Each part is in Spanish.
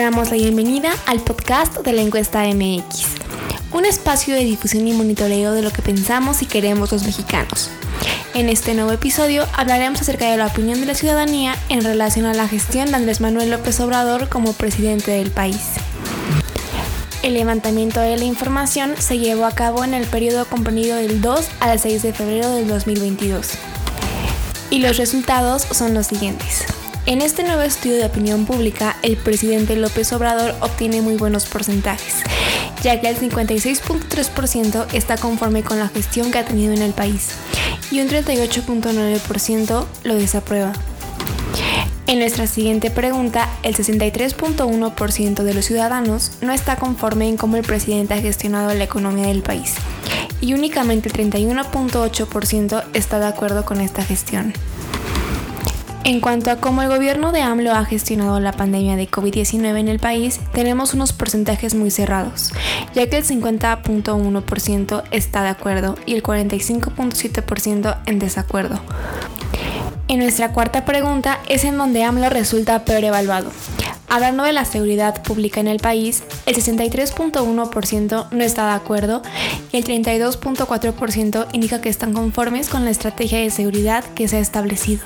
damos la bienvenida al podcast de la encuesta MX, un espacio de difusión y monitoreo de lo que pensamos y queremos los mexicanos. En este nuevo episodio hablaremos acerca de la opinión de la ciudadanía en relación a la gestión de Andrés Manuel López Obrador como presidente del país. El levantamiento de la información se llevó a cabo en el periodo comprendido del 2 al 6 de febrero del 2022. Y los resultados son los siguientes. En este nuevo estudio de opinión pública, el presidente López Obrador obtiene muy buenos porcentajes, ya que el 56.3% está conforme con la gestión que ha tenido en el país y un 38.9% lo desaprueba. En nuestra siguiente pregunta, el 63.1% de los ciudadanos no está conforme en cómo el presidente ha gestionado la economía del país y únicamente el 31.8% está de acuerdo con esta gestión. En cuanto a cómo el gobierno de AMLO ha gestionado la pandemia de COVID-19 en el país, tenemos unos porcentajes muy cerrados, ya que el 50.1% está de acuerdo y el 45.7% en desacuerdo. En nuestra cuarta pregunta es en donde AMLO resulta peor evaluado. Hablando de la seguridad pública en el país, el 63.1% no está de acuerdo y el 32.4% indica que están conformes con la estrategia de seguridad que se ha establecido.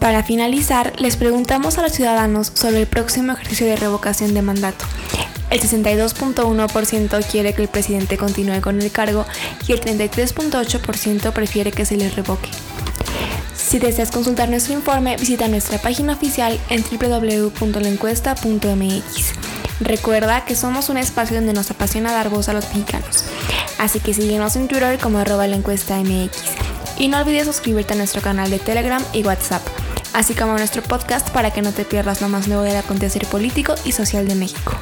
Para finalizar, les preguntamos a los ciudadanos sobre el próximo ejercicio de revocación de mandato. El 62.1% quiere que el presidente continúe con el cargo y el 33.8% prefiere que se le revoque. Si deseas consultar nuestro informe, visita nuestra página oficial en www.lencuesta.mx. Recuerda que somos un espacio donde nos apasiona dar voz a los mexicanos, así que síguenos en Twitter como arroba la encuesta. Y no olvides suscribirte a nuestro canal de Telegram y WhatsApp así como nuestro podcast para que no te pierdas lo más nuevo del acontecer político y social de México.